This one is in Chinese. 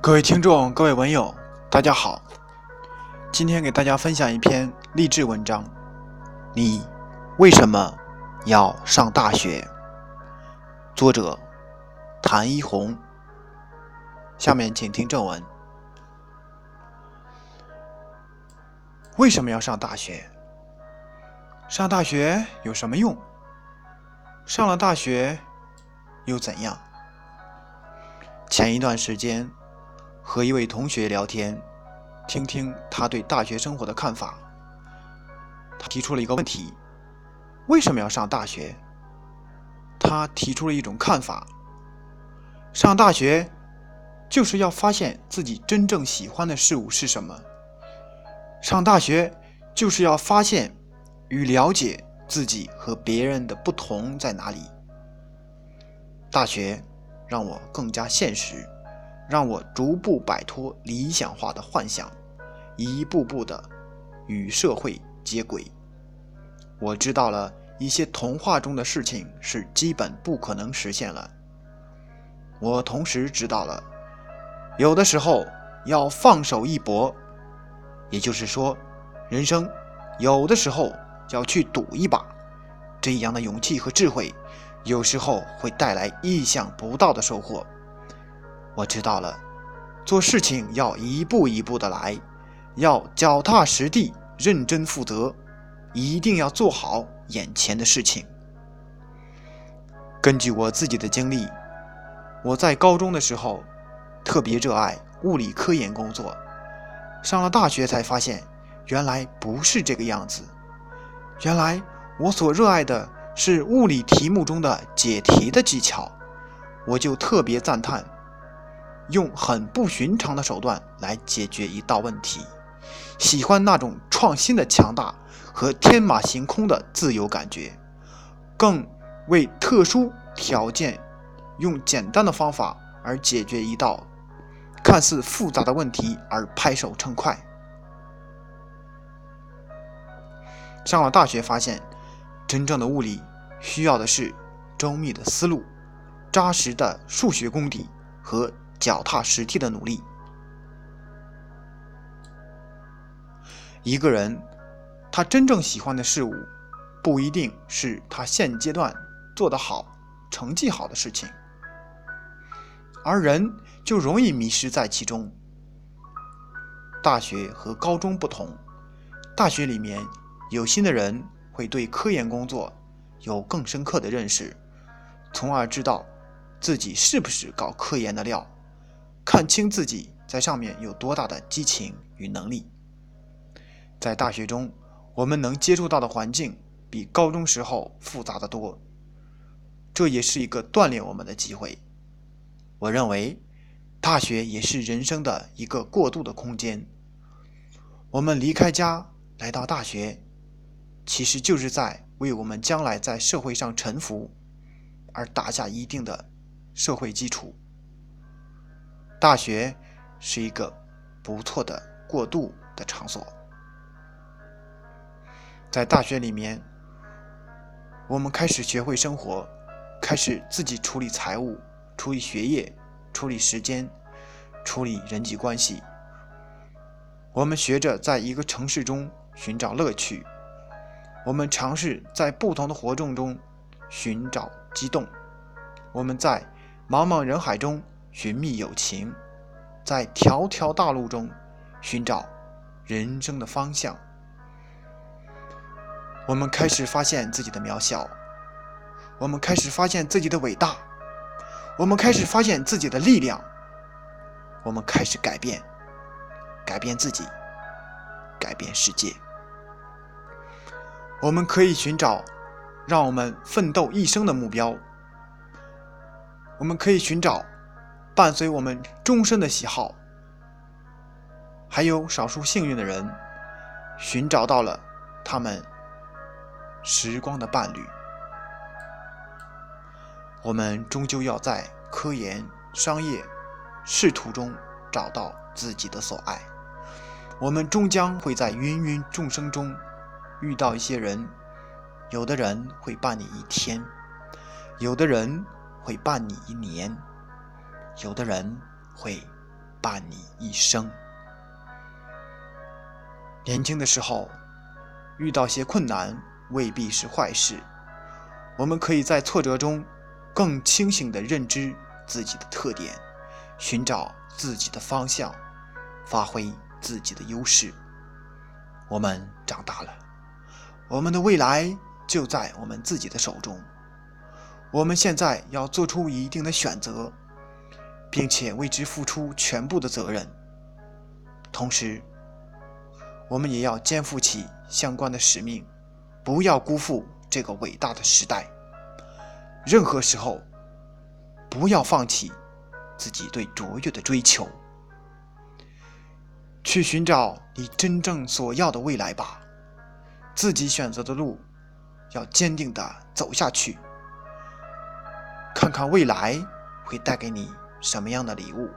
各位听众，各位文友，大家好。今天给大家分享一篇励志文章。你为什么要上大学？作者谭一红。下面请听正文。为什么要上大学？上大学有什么用？上了大学又怎样？前一段时间。和一位同学聊天，听听他对大学生活的看法。他提出了一个问题：为什么要上大学？他提出了一种看法：上大学就是要发现自己真正喜欢的事物是什么。上大学就是要发现与了解自己和别人的不同在哪里。大学让我更加现实。让我逐步摆脱理想化的幻想，一步步的与社会接轨。我知道了一些童话中的事情是基本不可能实现了。我同时知道了，有的时候要放手一搏，也就是说，人生有的时候要去赌一把。这样的勇气和智慧，有时候会带来意想不到的收获。我知道了，做事情要一步一步的来，要脚踏实地、认真负责，一定要做好眼前的事情。根据我自己的经历，我在高中的时候特别热爱物理科研工作，上了大学才发现，原来不是这个样子。原来我所热爱的是物理题目中的解题的技巧，我就特别赞叹。用很不寻常的手段来解决一道问题，喜欢那种创新的强大和天马行空的自由感觉，更为特殊条件用简单的方法而解决一道看似复杂的问题而拍手称快。上了大学发现，真正的物理需要的是周密的思路、扎实的数学功底和。脚踏实地的努力。一个人，他真正喜欢的事物，不一定是他现阶段做得好、成绩好的事情，而人就容易迷失在其中。大学和高中不同，大学里面有心的人会对科研工作有更深刻的认识，从而知道自己是不是搞科研的料。看清自己在上面有多大的激情与能力。在大学中，我们能接触到的环境比高中时候复杂的多，这也是一个锻炼我们的机会。我认为，大学也是人生的一个过渡的空间。我们离开家来到大学，其实就是在为我们将来在社会上沉浮而打下一定的社会基础。大学是一个不错的过渡的场所，在大学里面，我们开始学会生活，开始自己处理财务、处理学业、处理时间、处理人际关系。我们学着在一个城市中寻找乐趣，我们尝试在不同的活动中寻找激动，我们在茫茫人海中。寻觅友情，在条条大路中寻找人生的方向。我们开始发现自己的渺小，我们开始发现自己的伟大，我们开始发现自己的力量，我们开始改变，改变自己，改变世界。我们可以寻找让我们奋斗一生的目标，我们可以寻找。伴随我们终身的喜好，还有少数幸运的人，寻找到了他们时光的伴侣。我们终究要在科研、商业、仕途中找到自己的所爱。我们终将会在芸芸众生中遇到一些人，有的人会伴你一天，有的人会伴你一年。有的人会伴你一生。年轻的时候遇到些困难未必是坏事，我们可以在挫折中更清醒地认知自己的特点，寻找自己的方向，发挥自己的优势。我们长大了，我们的未来就在我们自己的手中。我们现在要做出一定的选择，并且为之付出全部的责任。同时，我们也要肩负起相关的使命，不要辜负这个伟大的时代。任何时候，不要放弃自己对卓越的追求，去寻找你真正所要的未来吧。自己选择的路，要坚定地走下去。看看未来会带给你什么样的礼物。